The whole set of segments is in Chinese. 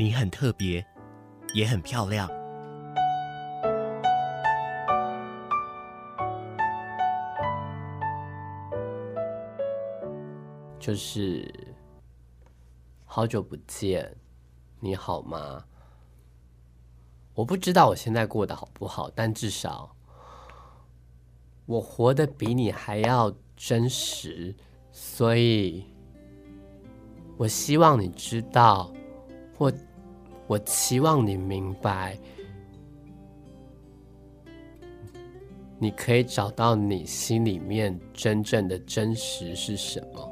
你很特别，也很漂亮。就是好久不见，你好吗？我不知道我现在过得好不好，但至少我活得比你还要真实。所以，我希望你知道，或我期望你明白，你可以找到你心里面真正的真实是什么。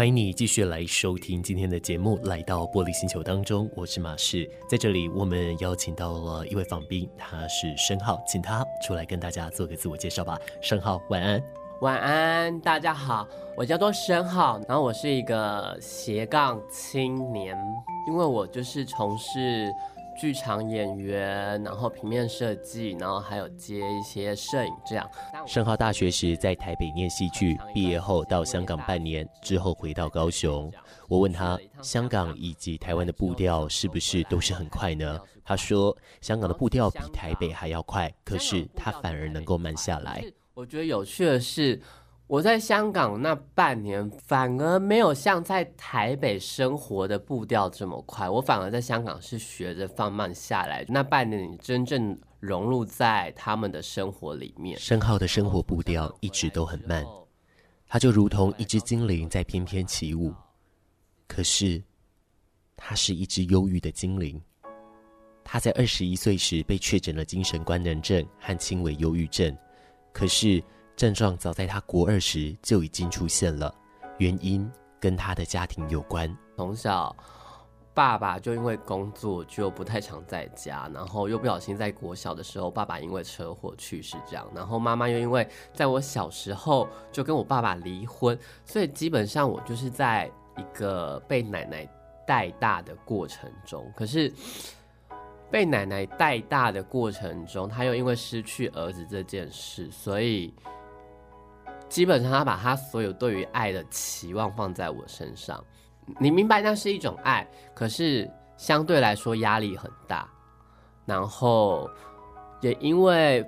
欢迎你继续来收听今天的节目，来到玻璃星球当中，我是马士，在这里我们邀请到了一位访宾，他是申浩，请他出来跟大家做个自我介绍吧。申浩，晚安。晚安，大家好，我叫做申浩，然后我是一个斜杠青年，因为我就是从事。剧场演员，然后平面设计，然后还有接一些摄影，这样。盛浩大学时在台北念戏剧，毕业后到香港半年，之后回到高雄。我问他，香港以及台湾的步调是不是都是很快呢？他说，香港的步调比台北还要快，可是他反而能够慢下来。我觉得有趣的是。我在香港那半年，反而没有像在台北生活的步调这么快。我反而在香港是学着放慢下来。那半年，你真正融入在他们的生活里面。申浩的生活步调一直都很慢，他就如同一只精灵在翩翩起舞。可是，他是一只忧郁的精灵。他在二十一岁时被确诊了精神官能症和轻微忧郁症。可是。症状早在他国二时就已经出现了，原因跟他的家庭有关。从小，爸爸就因为工作就不太常在家，然后又不小心在国小的时候，爸爸因为车祸去世，这样，然后妈妈又因为在我小时候就跟我爸爸离婚，所以基本上我就是在一个被奶奶带大的过程中。可是。被奶奶带大的过程中，他又因为失去儿子这件事，所以基本上他把他所有对于爱的期望放在我身上。你明白那是一种爱，可是相对来说压力很大。然后也因为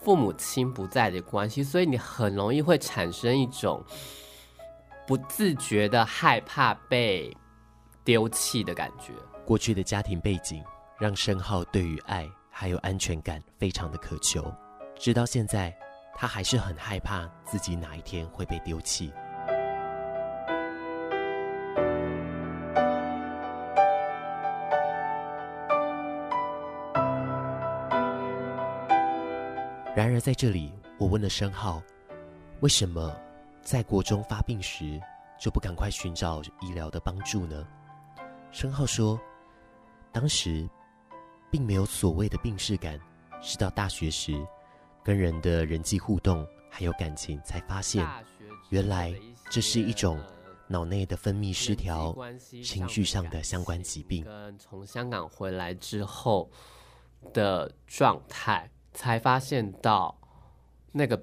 父母亲不在的关系，所以你很容易会产生一种不自觉的害怕被丢弃的感觉。过去的家庭背景。让申浩对于爱还有安全感非常的渴求，直到现在，他还是很害怕自己哪一天会被丢弃。然而在这里，我问了申浩，为什么在国中发病时就不赶快寻找医疗的帮助呢？申浩说，当时。并没有所谓的病逝感，是到大学时，跟人的人际互动还有感情，才发现，原来这是一种脑内的分泌失调、情绪上的相关疾病。跟从香港回来之后的状态，才发现到那个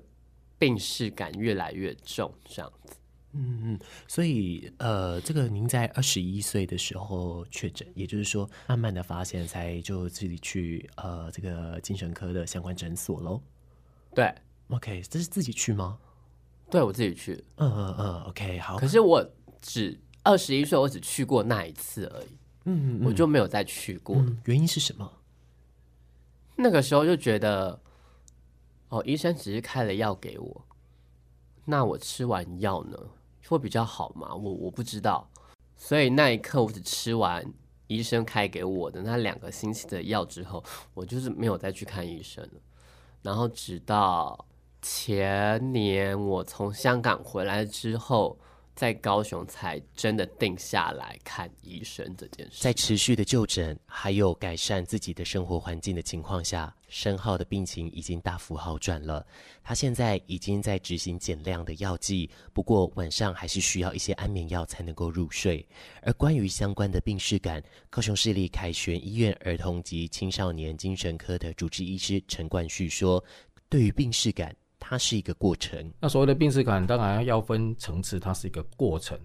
病识感越来越重，这样子。嗯嗯，所以呃，这个您在二十一岁的时候确诊，也就是说，慢慢的发现，才就自己去呃这个精神科的相关诊所喽。对，OK，这是自己去吗？对，我自己去。嗯嗯嗯，OK，好。可是我只二十一岁，我只去过那一次而已。嗯，嗯，我就没有再去过。嗯，原因是什么？那个时候就觉得，哦，医生只是开了药给我，那我吃完药呢？会比较好吗？我我不知道。所以那一刻，我只吃完医生开给我的那两个星期的药之后，我就是没有再去看医生了。然后直到前年我从香港回来之后。在高雄才真的定下来看医生这件事，在持续的就诊还有改善自己的生活环境的情况下，申浩的病情已经大幅好转了。他现在已经在执行减量的药剂，不过晚上还是需要一些安眠药才能够入睡。而关于相关的病识感，高雄市立凯旋医院儿童及青少年精神科的主治医师陈冠旭说：“对于病识感。”它是一个过程。那所谓的病识感，当然要分层次，它是一个过程。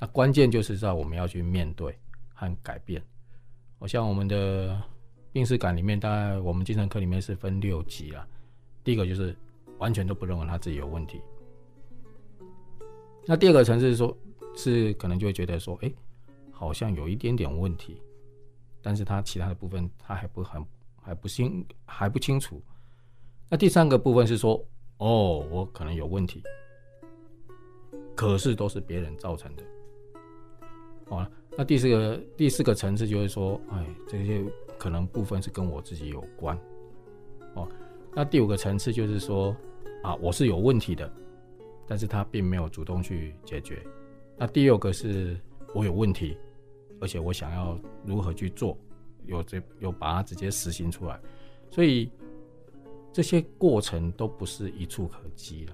那关键就是在我们要去面对和改变。好像我们的病识感里面，大概我们精神科里面是分六级啊。第一个就是完全都不认为他自己有问题。那第二个层次说，是可能就会觉得说，哎，好像有一点点问题，但是他其他的部分他还不很还不清还不清楚。那第三个部分是说，哦，我可能有问题，可是都是别人造成的。好了，那第四个第四个层次就是说，哎，这些可能部分是跟我自己有关。哦，那第五个层次就是说，啊，我是有问题的，但是他并没有主动去解决。那第六个是我有问题，而且我想要如何去做，有这有把它直接实行出来，所以。这些过程都不是一触可及了，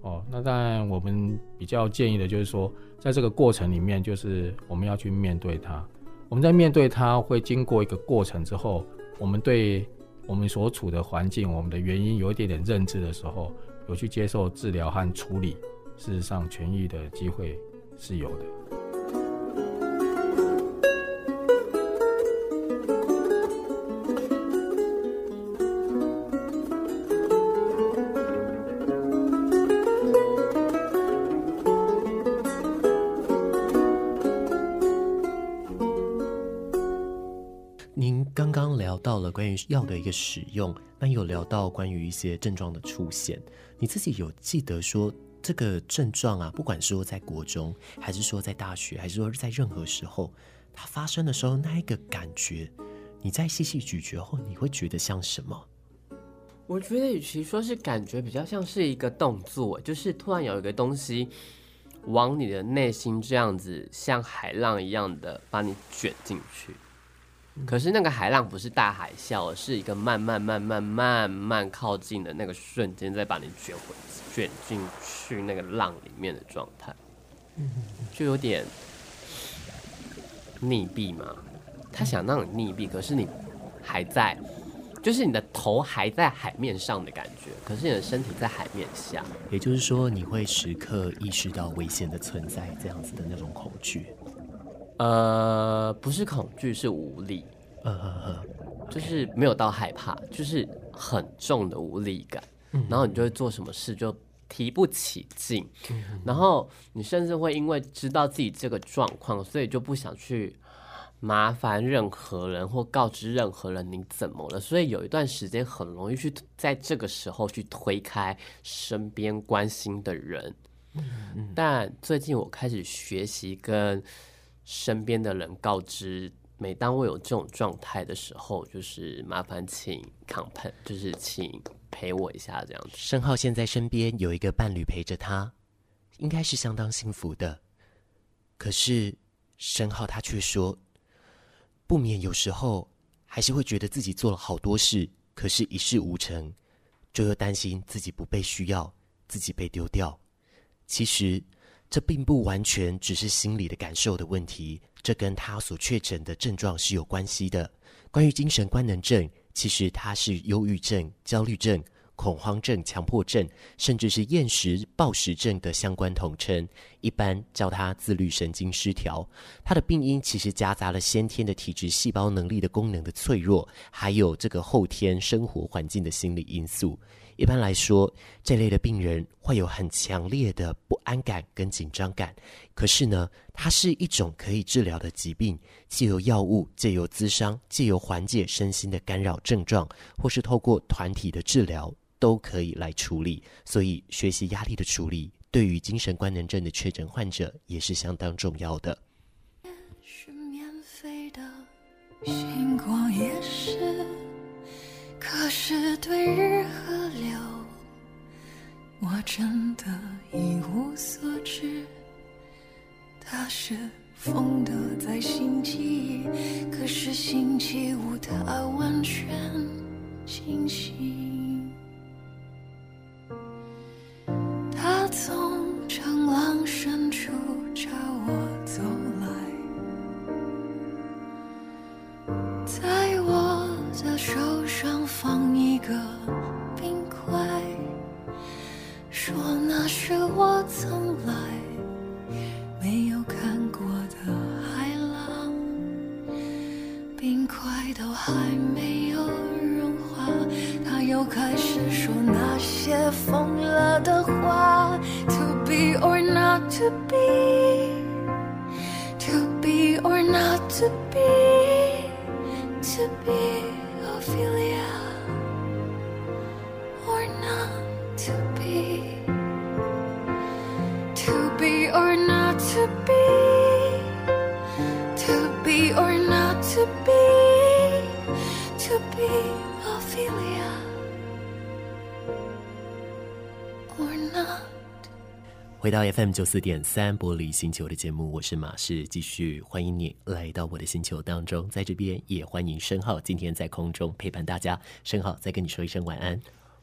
哦，那当然我们比较建议的就是说，在这个过程里面，就是我们要去面对它。我们在面对它，会经过一个过程之后，我们对我们所处的环境、我们的原因有一点点认知的时候，有去接受治疗和处理，事实上痊愈的机会是有的。药的一个使用，那有聊到关于一些症状的出现，你自己有记得说这个症状啊，不管说在国中，还是说在大学，还是说在任何时候，它发生的时候那一个感觉，你在细细咀嚼后，你会觉得像什么？我觉得与其说是感觉，比较像是一个动作，就是突然有一个东西往你的内心这样子，像海浪一样的把你卷进去。可是那个海浪不是大海啸，是一个慢慢、慢慢、慢慢靠近的那个瞬间，再把你卷回、卷进去那个浪里面的状态，就有点溺毙嘛。他想让你溺毙，可是你还在，就是你的头还在海面上的感觉，可是你的身体在海面下。也就是说，你会时刻意识到危险的存在，这样子的那种恐惧。呃，不是恐惧，是无力。就是没有到害怕，就是很重的无力感。嗯，然后你就会做什么事就提不起劲，嗯，然后你甚至会因为知道自己这个状况，所以就不想去麻烦任何人或告知任何人你怎么了。所以有一段时间很容易去在这个时候去推开身边关心的人。嗯，但最近我开始学习跟。身边的人告知，每当我有这种状态的时候，就是麻烦请 c o m p a n 就是请陪我一下这样子。申浩现在身边有一个伴侣陪着他，应该是相当幸福的。可是申浩他却说，不免有时候还是会觉得自己做了好多事，可是一事无成，就又担心自己不被需要，自己被丢掉。其实。这并不完全只是心理的感受的问题，这跟他所确诊的症状是有关系的。关于精神官能症，其实它是忧郁症、焦虑症、恐慌症、强迫症，甚至是厌食暴食症的相关统称，一般叫它自律神经失调。它的病因其实夹杂了先天的体质细胞能力的功能的脆弱，还有这个后天生活环境的心理因素。一般来说，这类的病人会有很强烈的不安感跟紧张感。可是呢，它是一种可以治疗的疾病，借由药物、借由咨商、借由缓解身心的干扰症状，或是透过团体的治疗，都可以来处理。所以，学习压力的处理对于精神官能症的确诊患者也是相当重要的。是免费的，星光也是，可是对日和流，我真的一无所知。他是风的在星期，可是星期五它完全清醒。他从长廊深处找我走的手上放一个冰块说那是我曾回到 FM 九四点三玻璃星球的节目，我是马氏，继续欢迎你来到我的星球当中，在这边也欢迎申浩今天在空中陪伴大家。申浩再跟你说一声晚安，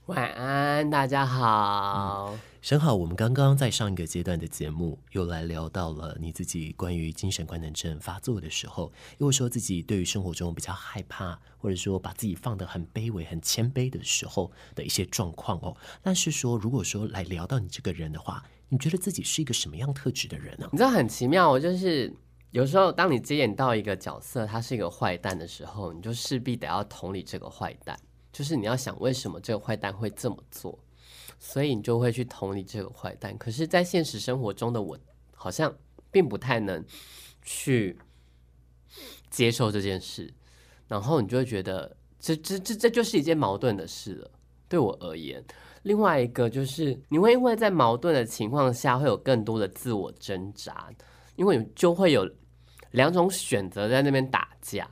晚安，大家好。嗯申皓，我们刚刚在上一个阶段的节目又来聊到了你自己关于精神官能症发作的时候，又说自己对于生活中比较害怕，或者说把自己放得很卑微、很谦卑的时候的一些状况哦。但是说，如果说来聊到你这个人的话，你觉得自己是一个什么样特质的人呢？你知道很奇妙，我就是有时候当你接演到一个角色，他是一个坏蛋的时候，你就势必得要同理这个坏蛋，就是你要想为什么这个坏蛋会这么做。所以你就会去同理这个坏蛋，可是，在现实生活中的我，好像并不太能去接受这件事，然后你就会觉得，这这这这就是一件矛盾的事了，对我而言。另外一个就是，你会因为在矛盾的情况下，会有更多的自我挣扎，因为你就会有两种选择在那边打架，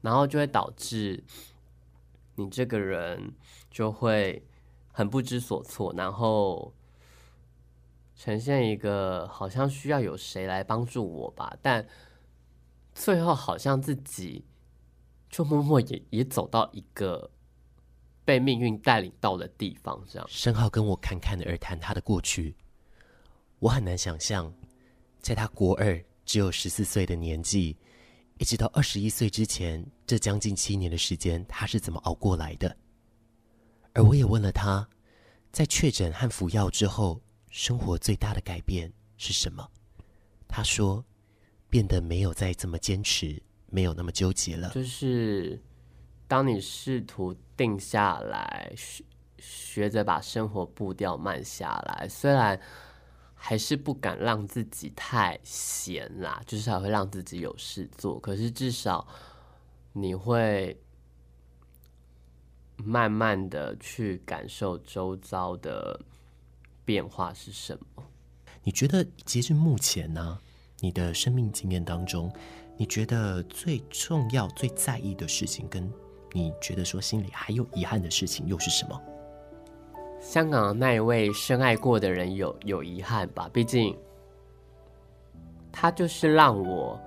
然后就会导致你这个人就会。很不知所措，然后呈现一个好像需要有谁来帮助我吧，但最后好像自己就默默也也走到一个被命运带领到的地方。这样，申浩跟我侃侃而谈他的过去，我很难想象，在他国二只有十四岁的年纪，一直到二十一岁之前，这将近七年的时间，他是怎么熬过来的。而我也问了他，在确诊和服药之后，生活最大的改变是什么？他说，变得没有再这么坚持，没有那么纠结了。就是当你试图定下来，学学着把生活步调慢下来，虽然还是不敢让自己太闲啦，就是还会让自己有事做，可是至少你会。慢慢的去感受周遭的变化是什么？你觉得截至目前呢？你的生命经验当中，你觉得最重要、最在意的事情，跟你觉得说心里还有遗憾的事情又是什么？香港那一位深爱过的人有有遗憾吧？毕竟他就是让我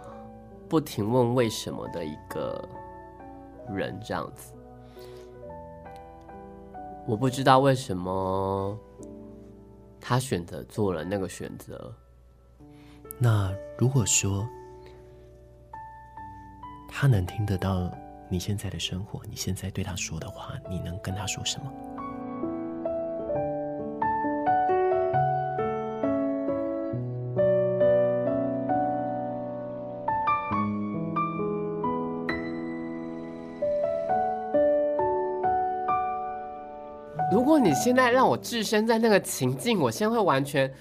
不停问为什么的一个人，这样子。我不知道为什么他选择做了那个选择。那如果说他能听得到你现在的生活，你现在对他说的话，你能跟他说什么？你现在让我置身在那个情境，我现在会完全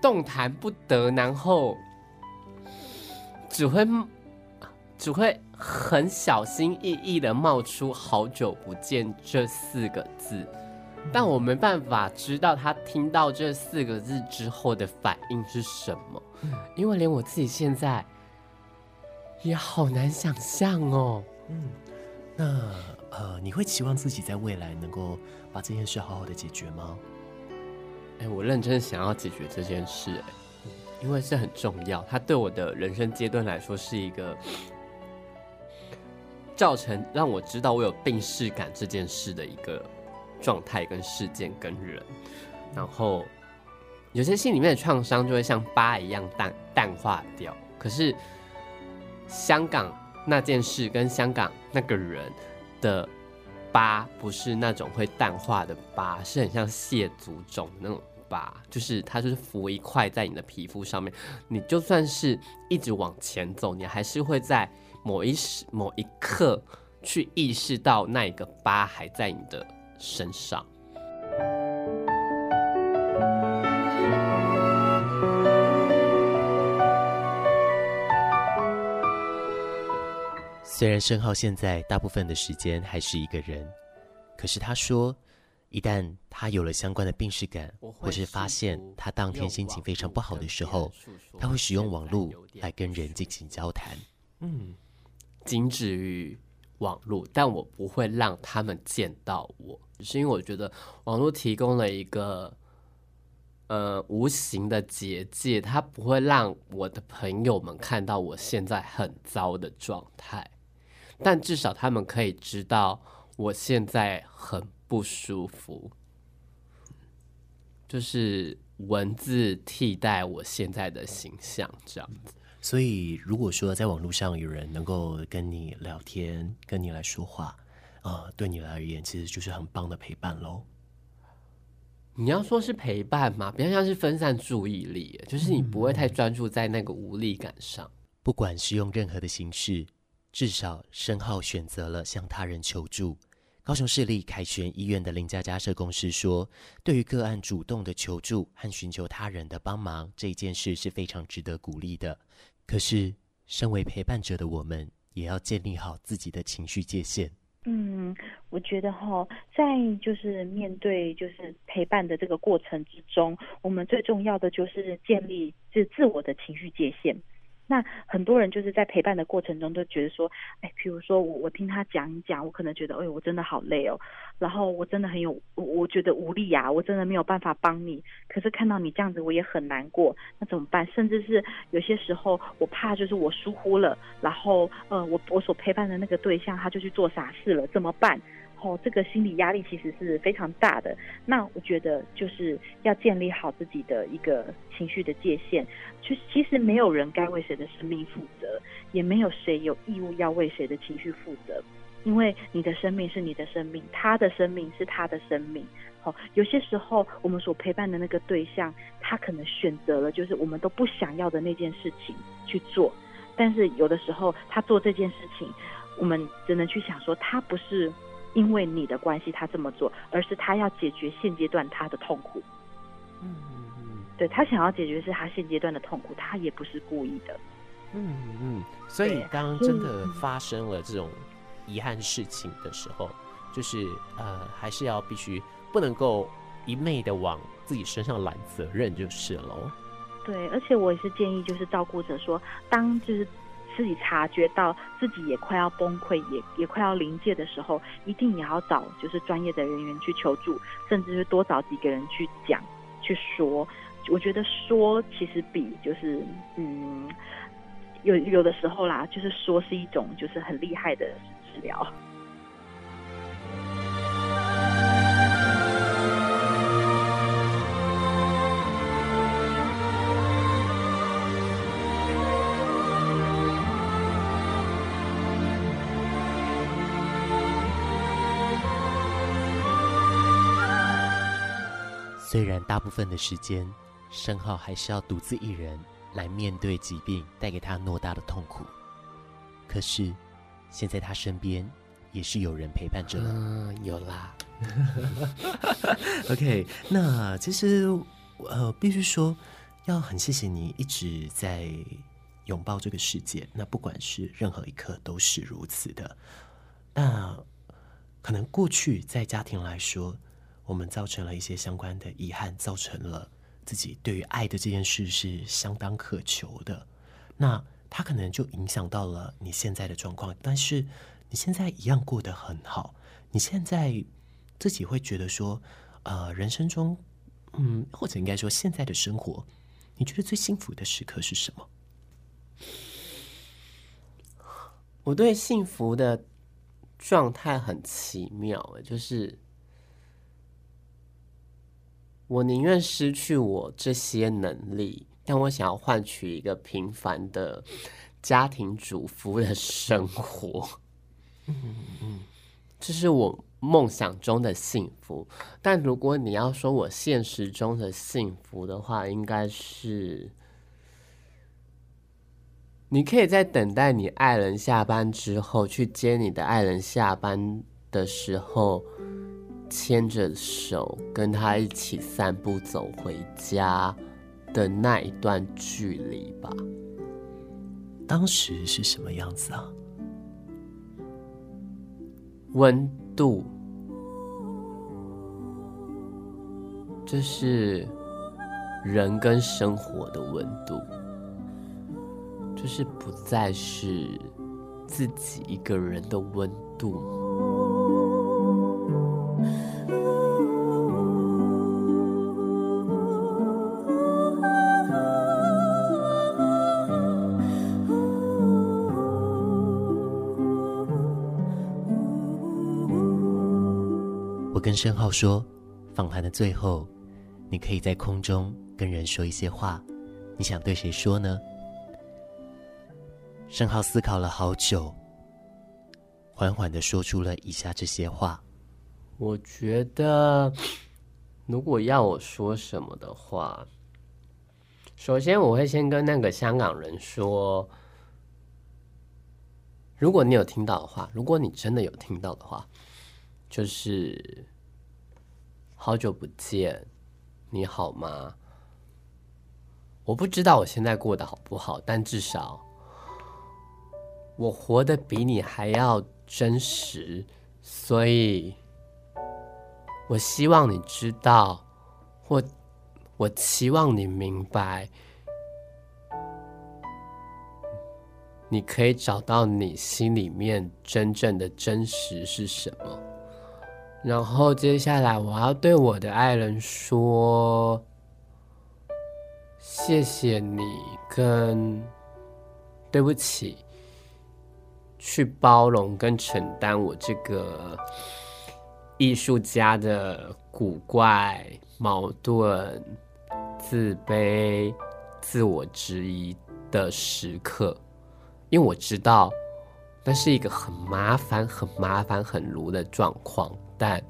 动弹不得，然后只会只会很小心翼翼的冒出“好久不见”这四个字，但我没办法知道他听到这四个字之后的反应是什么，因为连我自己现在也好难想象哦。嗯，那呃，你会期望自己在未来能够把这件事好好的解决吗？哎，我认真想要解决这件事，哎，因为是很重要，它对我的人生阶段来说是一个 造成让我知道我有病识感这件事的一个状态、跟事件、跟人。然后有些心里面的创伤就会像疤一样淡淡化掉。可是香港那件事跟香港那个人的。疤不是那种会淡化的疤，是很像蟹足肿那种疤，就是它就是浮一块在你的皮肤上面。你就算是一直往前走，你还是会在某一时某一刻去意识到那一个疤还在你的身上。虽然申浩现在大部分的时间还是一个人，可是他说，一旦他有了相关的病识感，或是发现他当天心情非常不好的时候，他会使用网络来跟人进行交谈。嗯，仅止于网络，但我不会让他们见到我，只是因为我觉得网络提供了一个呃无形的结界，它不会让我的朋友们看到我现在很糟的状态。但至少他们可以知道我现在很不舒服，就是文字替代我现在的形象这样子。所以，如果说在网络上有人能够跟你聊天、跟你来说话，呃，对你而言其实就是很棒的陪伴喽。你要说是陪伴嘛？比较像是分散注意力，就是你不会太专注在那个无力感上。不管是用任何的形式。至少，申浩选择了向他人求助。高雄市立凯旋医院的林佳佳社工师说：“对于个案主动的求助和寻求他人的帮忙，这一件事是非常值得鼓励的。可是，身为陪伴者的我们，也要建立好自己的情绪界限。”嗯，我觉得哈，在就是面对就是陪伴的这个过程之中，我们最重要的就是建立自自我的情绪界限。那很多人就是在陪伴的过程中都觉得说，哎，比如说我我听他讲一讲，我可能觉得，哎，我真的好累哦，然后我真的很有，我我觉得无力呀，我真的没有办法帮你。可是看到你这样子，我也很难过，那怎么办？甚至是有些时候，我怕就是我疏忽了，然后呃，我我所陪伴的那个对象他就去做傻事了，怎么办？哦，这个心理压力其实是非常大的。那我觉得就是要建立好自己的一个情绪的界限。就其实没有人该为谁的生命负责，也没有谁有义务要为谁的情绪负责。因为你的生命是你的生命，他的生命是他的生命。好，有些时候我们所陪伴的那个对象，他可能选择了就是我们都不想要的那件事情去做。但是有的时候他做这件事情，我们只能去想说他不是。因为你的关系，他这么做，而是他要解决现阶段他的痛苦。嗯嗯，对，他想要解决是他现阶段的痛苦，他也不是故意的。嗯嗯，所以当真的发生了这种遗憾事情的时候，就是呃，还是要必须不能够一昧的往自己身上揽责任就是了。对，而且我也是建议，就是照顾者说，当就是。自己察觉到自己也快要崩溃，也也快要临界的时候，一定也要找就是专业的人员去求助，甚至是多找几个人去讲、去说。我觉得说其实比就是嗯，有有的时候啦，就是说是一种就是很厉害的治疗。大部分的时间，申浩还是要独自一人来面对疾病带给他偌大的痛苦，可是现在他身边也是有人陪伴着了。嗯，有啦。OK，那其实呃，必须说要很谢谢你一直在拥抱这个世界。那不管是任何一刻都是如此的。那可能过去在家庭来说。我们造成了一些相关的遗憾，造成了自己对于爱的这件事是相当渴求的。那它可能就影响到了你现在的状况，但是你现在一样过得很好。你现在自己会觉得说，呃，人生中，嗯，或者应该说现在的生活，你觉得最幸福的时刻是什么？我对幸福的状态很奇妙，就是我宁愿失去我这些能力，但我想要换取一个平凡的家庭主妇的生活。嗯嗯，这是我梦想中的幸福。但如果你要说我现实中的幸福的话，应该是。你可以在等待你爱人下班之后，去接你的爱人下班的时候，牵着手跟他一起散步走回家的那一段距离吧。当时是什么样子啊？温度，这是人跟生活的温度。就是不再是自己一个人的温度。申浩说，访谈的最后，你可以在空中跟人说一些话，你想对谁说呢？申浩思考了好久，缓缓的说出了以下这些话。我觉得，如果要我说什么的话，首先我会先跟那个香港人说，如果你有听到的话，如果你真的有听到的话，就是好久不见，你好吗？我不知道我现在过得好不好，但至少。我活得比你还要真实，所以我希望你知道，或我期望你明白，你可以找到你心里面真正的真实是什么。然后接下来我要对我的爱人说，谢谢你跟对不起。去包容跟承担我这个艺术家的古怪、矛盾、自卑、自我质疑的时刻，因为我知道那是一个很麻烦、很麻烦、很卢的状况。但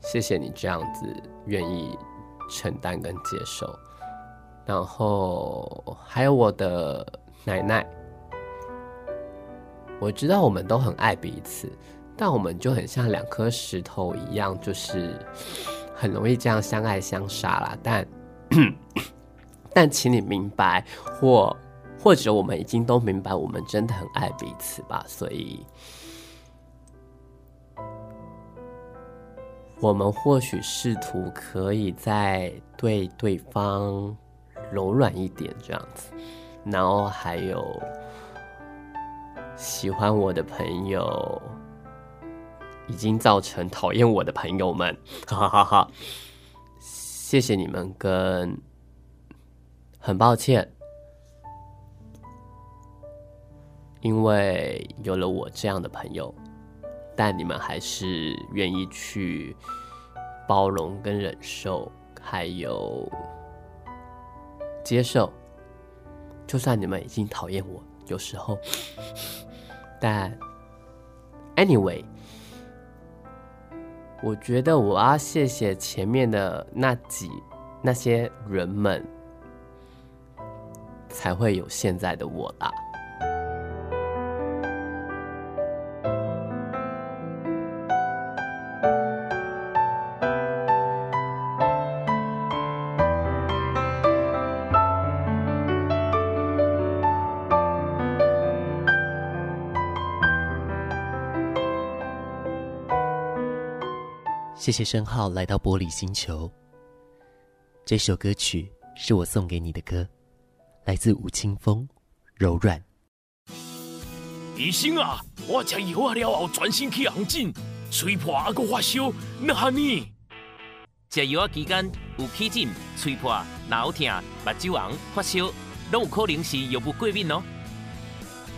谢谢你这样子愿意承担跟接受，然后还有我的奶奶。我知道我们都很爱彼此，但我们就很像两颗石头一样，就是 很容易这样相爱相杀啦。但，但请你明白，或或者我们已经都明白，我们真的很爱彼此吧。所以，我们或许试图可以再对对方柔软一点，这样子。然后还有。喜欢我的朋友，已经造成讨厌我的朋友们，哈哈哈！谢谢你们，跟很抱歉，因为有了我这样的朋友，但你们还是愿意去包容跟忍受，还有接受，就算你们已经讨厌我，有时候。但，anyway，我觉得我要谢谢前面的那几那些人们，才会有现在的我啦。谢谢申浩来到玻璃星球。这首歌曲是我送给你的歌，来自吴青峰，柔软。医生啊，我吃药啊了后，全身去红疹，吹破还阁发烧，那哈呢？吃药啊期间有起疹、吹破、脑疼、目睭红、发烧，都有可能是药物过敏哦。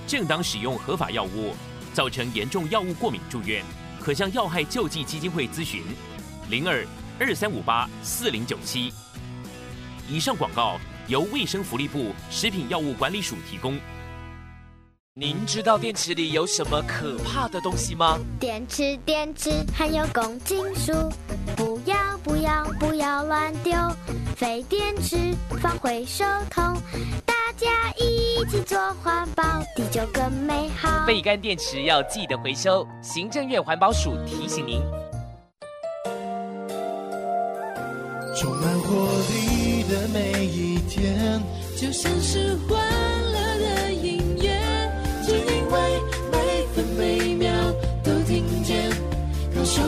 正当使用合法药物，造成严重药物过敏住院，可向要害救济基金会咨询，零二二三五八四零九七。以上广告由卫生福利部食品药物管理署提供。您知道电池里有什么可怕的东西吗？电池，电池含有汞金属，不要不要不要乱丢，废电池放回收桶，大家一起做环保，地球更美好。废干电池要记得回收，行政院环保署提醒您。充满活力的每一天，就像是欢乐的音乐，只因为每分每秒都听见高雄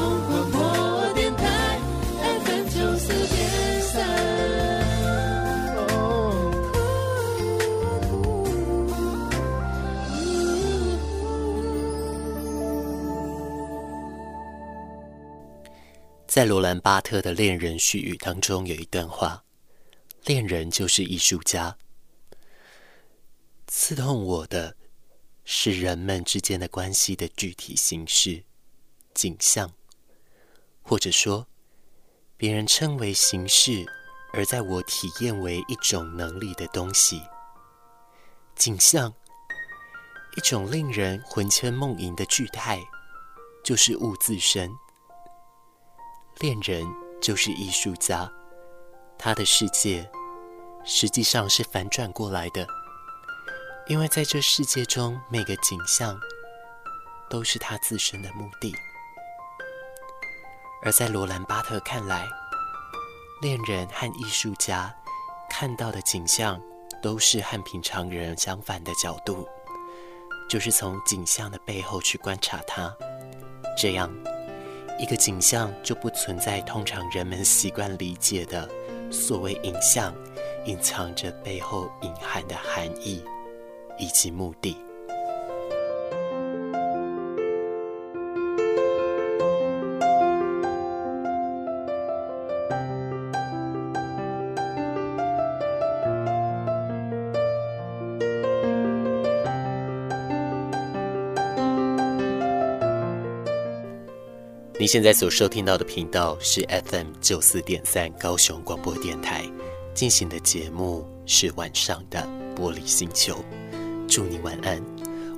在罗兰巴特的《恋人絮语》当中有一段话：“恋人就是艺术家。刺痛我的是人们之间的关系的具体形式、景象，或者说别人称为形式，而在我体验为一种能力的东西。景象，一种令人魂牵梦萦的具态，就是物自身。”恋人就是艺术家，他的世界实际上是反转过来的，因为在这世界中，每个景象都是他自身的目的。而在罗兰巴特看来，恋人和艺术家看到的景象都是和平常人相反的角度，就是从景象的背后去观察它，这样。一个景象就不存在通常人们习惯理解的所谓影像，隐藏着背后隐含的含义以及目的。你现在所收听到的频道是 FM 九四点三高雄广播电台进行的节目是晚上的玻璃星球，祝你晚安。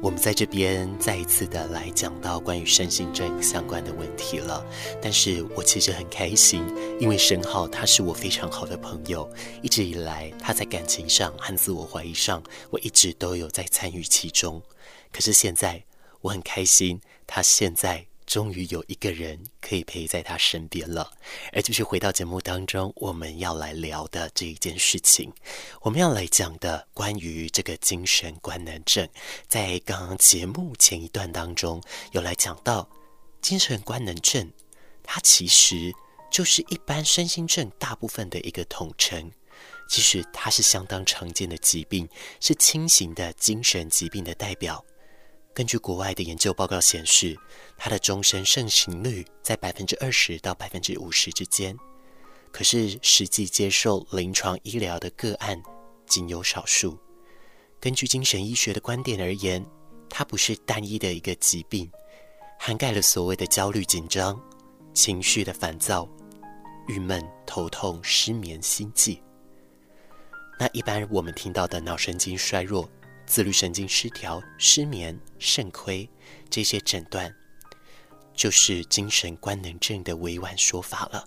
我们在这边再一次的来讲到关于身心症相关的问题了，但是我其实很开心，因为申浩他是我非常好的朋友，一直以来他在感情上和自我怀疑上，我一直都有在参与其中。可是现在我很开心，他现在。终于有一个人可以陪在他身边了，而就是回到节目当中，我们要来聊的这一件事情，我们要来讲的关于这个精神官能症，在刚刚节目前一段当中有来讲到，精神官能症，它其实就是一般身心症大部分的一个统称，其实它是相当常见的疾病，是轻型的精神疾病的代表。根据国外的研究报告显示，它的终身盛行率在百分之二十到百分之五十之间。可是实际接受临床医疗的个案仅有少数。根据精神医学的观点而言，它不是单一的一个疾病，涵盖了所谓的焦虑、紧张、情绪的烦躁、郁闷、头痛、失眠、心悸。那一般我们听到的脑神经衰弱。自律神经失调、失眠、肾亏，这些诊断就是精神官能症的委婉说法了。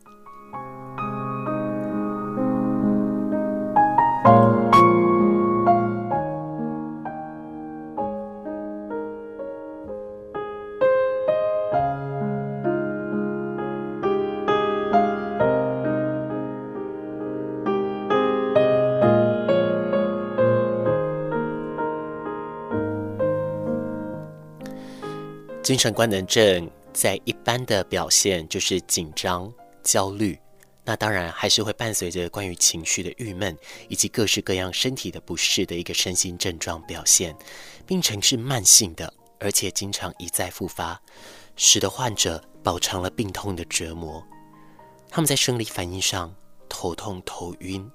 精神官能症，在一般的表现就是紧张、焦虑，那当然还是会伴随着关于情绪的郁闷，以及各式各样身体的不适的一个身心症状表现。病程是慢性的，而且经常一再复发，使得患者饱尝了病痛的折磨。他们在生理反应上，头痛、头晕、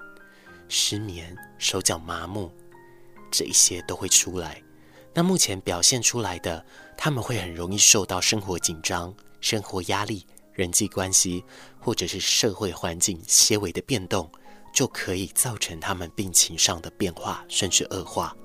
失眠、手脚麻木，这一些都会出来。那目前表现出来的，他们会很容易受到生活紧张、生活压力、人际关系，或者是社会环境些微的变动，就可以造成他们病情上的变化，甚至恶化。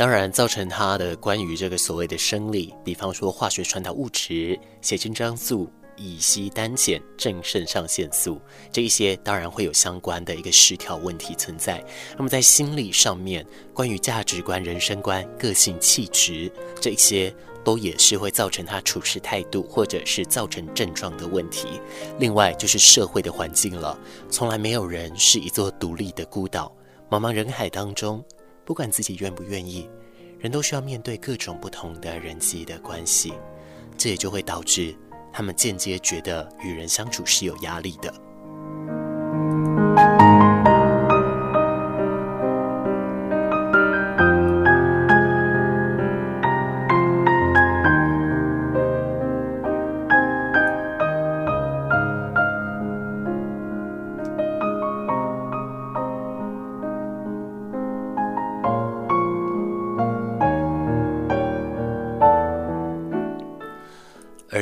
当然，造成它的关于这个所谓的生理，比方说化学传导物质、血清张素、乙烯胆碱、正肾上腺素这一些，当然会有相关的一个失调问题存在。那么在心理上面，关于价值观、人生观、个性、气质这一些，都也是会造成他处事态度，或者是造成症状的问题。另外就是社会的环境了，从来没有人是一座独立的孤岛，茫茫人海当中。不管自己愿不愿意，人都需要面对各种不同的人际的关系，这也就会导致他们间接觉得与人相处是有压力的。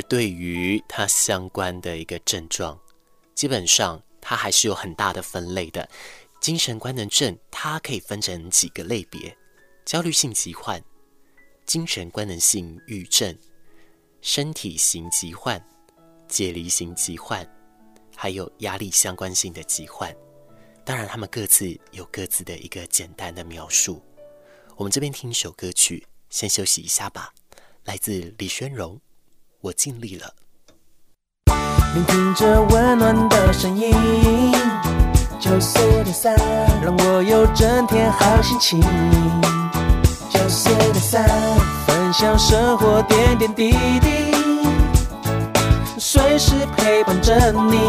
对于它相关的一个症状，基本上它还是有很大的分类的。精神官能症它可以分成几个类别：焦虑性疾患、精神官能性郁症、身体型疾患、解离型疾患，还有压力相关性的疾患。当然，他们各自有各自的一个简单的描述。我们这边听一首歌曲，先休息一下吧。来自李宣荣。我尽力了。聆听着温暖的声音，九四点三，让我有整天好心情。九四点三，分享生活点点滴滴，随时陪伴着你，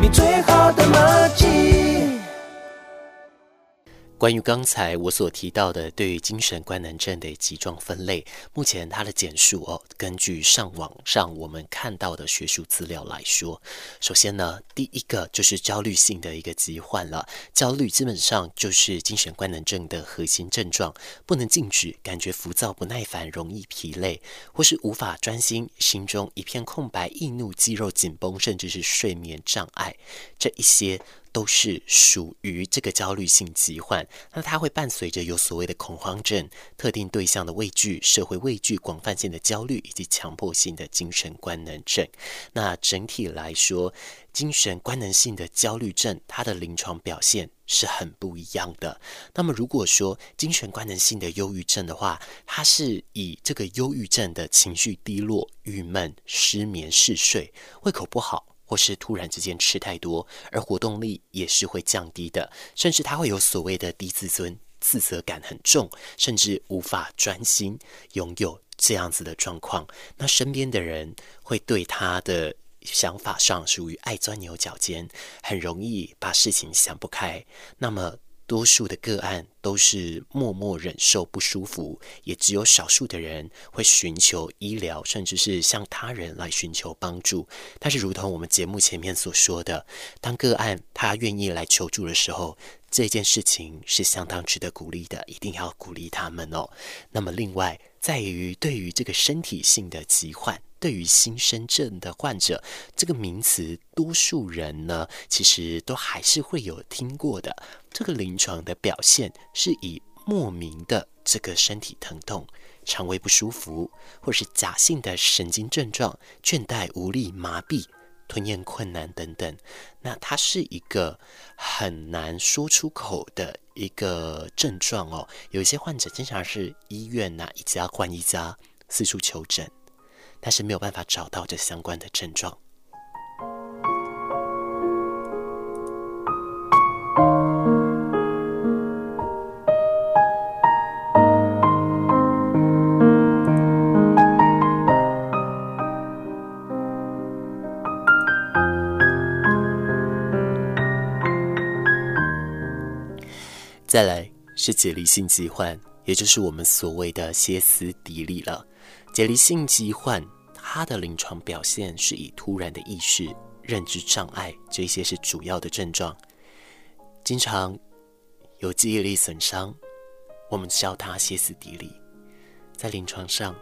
你最好的默契。关于刚才我所提到的对于精神官能症的几状分类，目前它的简述哦，根据上网上我们看到的学术资料来说，首先呢，第一个就是焦虑性的一个疾患了。焦虑基本上就是精神官能症的核心症状，不能静止，感觉浮躁不耐烦，容易疲累，或是无法专心，心中一片空白，易怒，肌肉紧绷，甚至是睡眠障碍，这一些。都是属于这个焦虑性疾患，那它会伴随着有所谓的恐慌症、特定对象的畏惧、社会畏惧、广泛性的焦虑以及强迫性的精神官能症。那整体来说，精神官能性的焦虑症，它的临床表现是很不一样的。那么如果说精神官能性的忧郁症的话，它是以这个忧郁症的情绪低落、郁闷、失眠、嗜睡、胃口不好。或是突然之间吃太多，而活动力也是会降低的，甚至他会有所谓的低自尊、自责感很重，甚至无法专心，拥有这样子的状况。那身边的人会对他的想法上属于爱钻牛角尖，很容易把事情想不开。那么。多数的个案都是默默忍受不舒服，也只有少数的人会寻求医疗，甚至是向他人来寻求帮助。但是，如同我们节目前面所说的，当个案他愿意来求助的时候，这件事情是相当值得鼓励的，一定要鼓励他们哦。那么，另外在于对于这个身体性的疾患。对于新生症的患者，这个名词，多数人呢，其实都还是会有听过的。这个临床的表现是以莫名的这个身体疼痛、肠胃不舒服，或是假性的神经症状、倦怠、无力、麻痹。吞咽困难等等。那它是一个很难说出口的一个症状哦。有一些患者经常是医院呐、啊、一家换一家四处求诊，但是没有办法找到这相关的症状。再来是解离性疾患，也就是我们所谓的歇斯底里了。解离性疾患，它的临床表现是以突然的意识、认知障碍这些是主要的症状，经常有记忆力损伤，我们叫它歇斯底里。在临床上，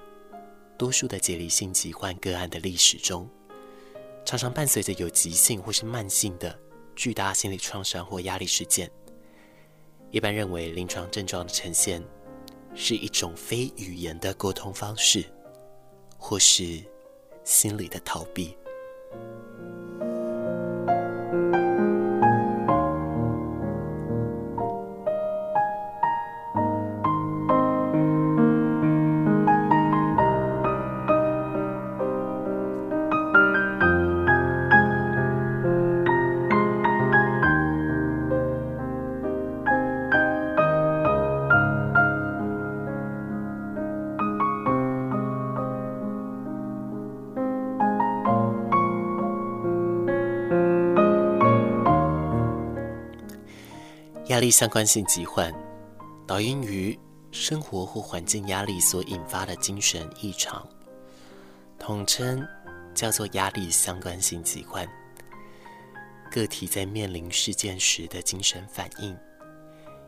多数的解离性疾患个案的历史中，常常伴随着有急性或是慢性的巨大心理创伤或压力事件。一般认为，临床症状的呈现是一种非语言的沟通方式，或是心里的逃避。压力相关性疾患，导因于生活或环境压力所引发的精神异常，统称叫做压力相关性疾患。个体在面临事件时的精神反应，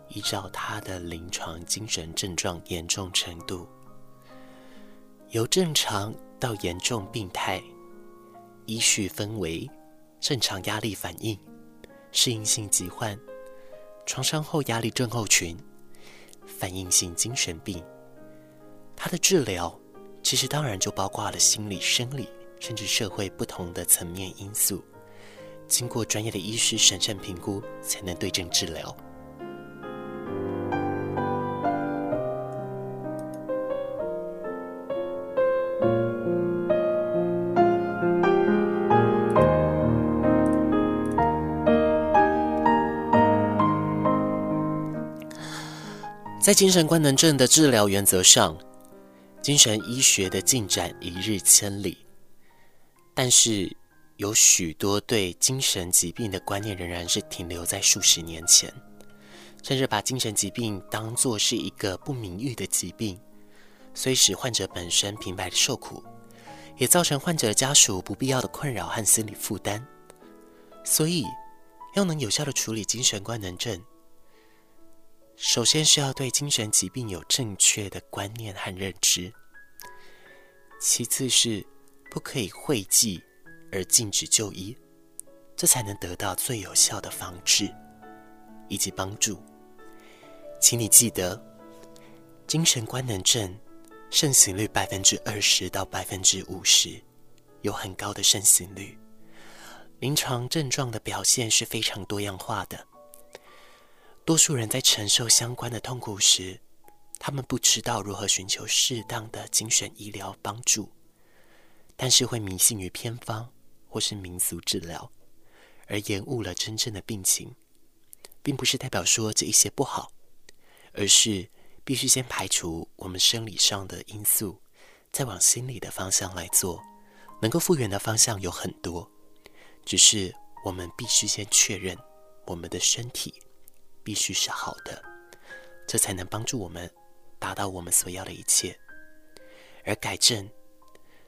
依照他的临床精神症状严重程度，由正常到严重病态，依序分为正常压力反应、适应性疾患。创伤后压力症候群、反应性精神病，它的治疗其实当然就包括了心理、生理，甚至社会不同的层面因素，经过专业的医师审慎评估，才能对症治疗。在精神官能症的治疗原则上，精神医学的进展一日千里，但是有许多对精神疾病的观念仍然是停留在数十年前，甚至把精神疾病当作是一个不名誉的疾病，虽使患者本身平白受苦，也造成患者家属不必要的困扰和心理负担。所以，要能有效的处理精神官能症，首先是要对精神疾病有正确的观念和认知，其次是不可以讳疾而禁止就医，这才能得到最有效的防治以及帮助。请你记得，精神官能症盛行率百分之二十到百分之五十，有很高的盛行率，临床症状的表现是非常多样化的。多数人在承受相关的痛苦时，他们不知道如何寻求适当的精神医疗帮助，但是会迷信于偏方或是民俗治疗，而延误了真正的病情，并不是代表说这一些不好，而是必须先排除我们生理上的因素，再往心理的方向来做。能够复原的方向有很多，只是我们必须先确认我们的身体。必须是好的，这才能帮助我们达到我们所要的一切，而改正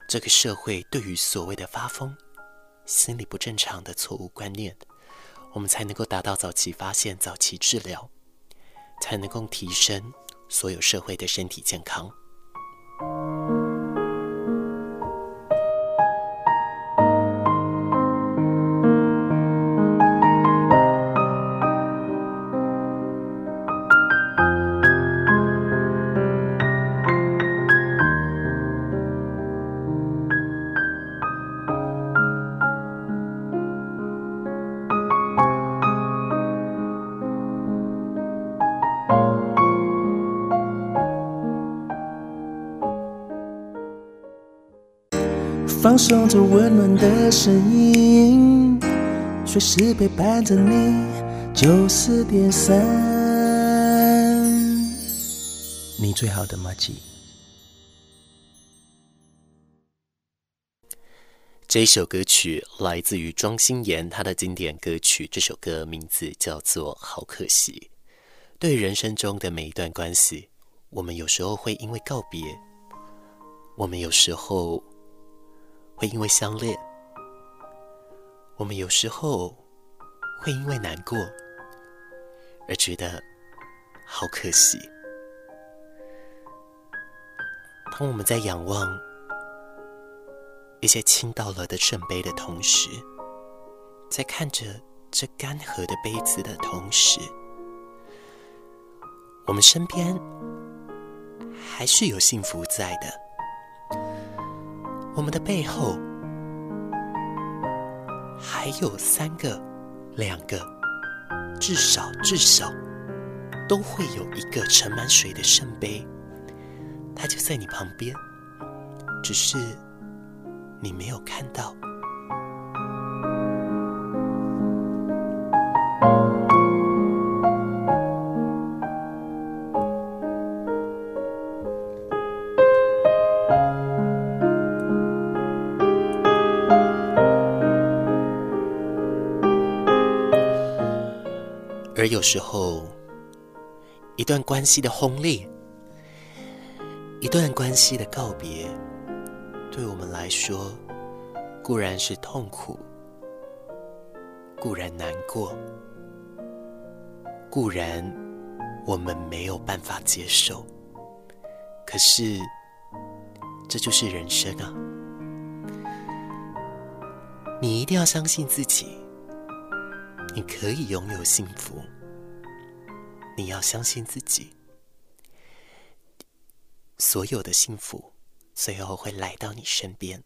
这个社会对于所谓的发疯、心理不正常的错误观念，我们才能够达到早期发现、早期治疗，才能够提升所有社会的身体健康。放送着温暖的声音，随时陪伴着你。九四点三，你最好的麻吉。这一首歌曲来自于庄心妍，她的经典歌曲。这首歌名字叫做《好可惜》。对人生中的每一段关系，我们有时候会因为告别，我们有时候因为相恋，我们有时候会因为难过。而觉得好可惜。当我们在仰望一些倾倒了的圣杯的同时，在看着这干涸的杯子的同时，我们身边还是有幸福在的。我们的背后还有三个、两个。至少，至少都会有一个盛满水的圣杯，它就在你旁边，只是你没有看到。而有时候，一段关系的轰烈，一段关系的告别，对我们来说固然是痛苦，固然难过，固然我们没有办法接受。可是，这就是人生啊！你一定要相信自己，你可以拥有幸福。你要相信自己，所有的幸福最后会来到你身边。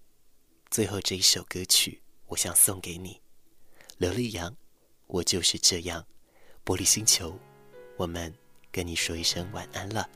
最后这一首歌曲，我想送给你，刘力扬，我就是这样。玻璃星球，我们跟你说一声晚安了。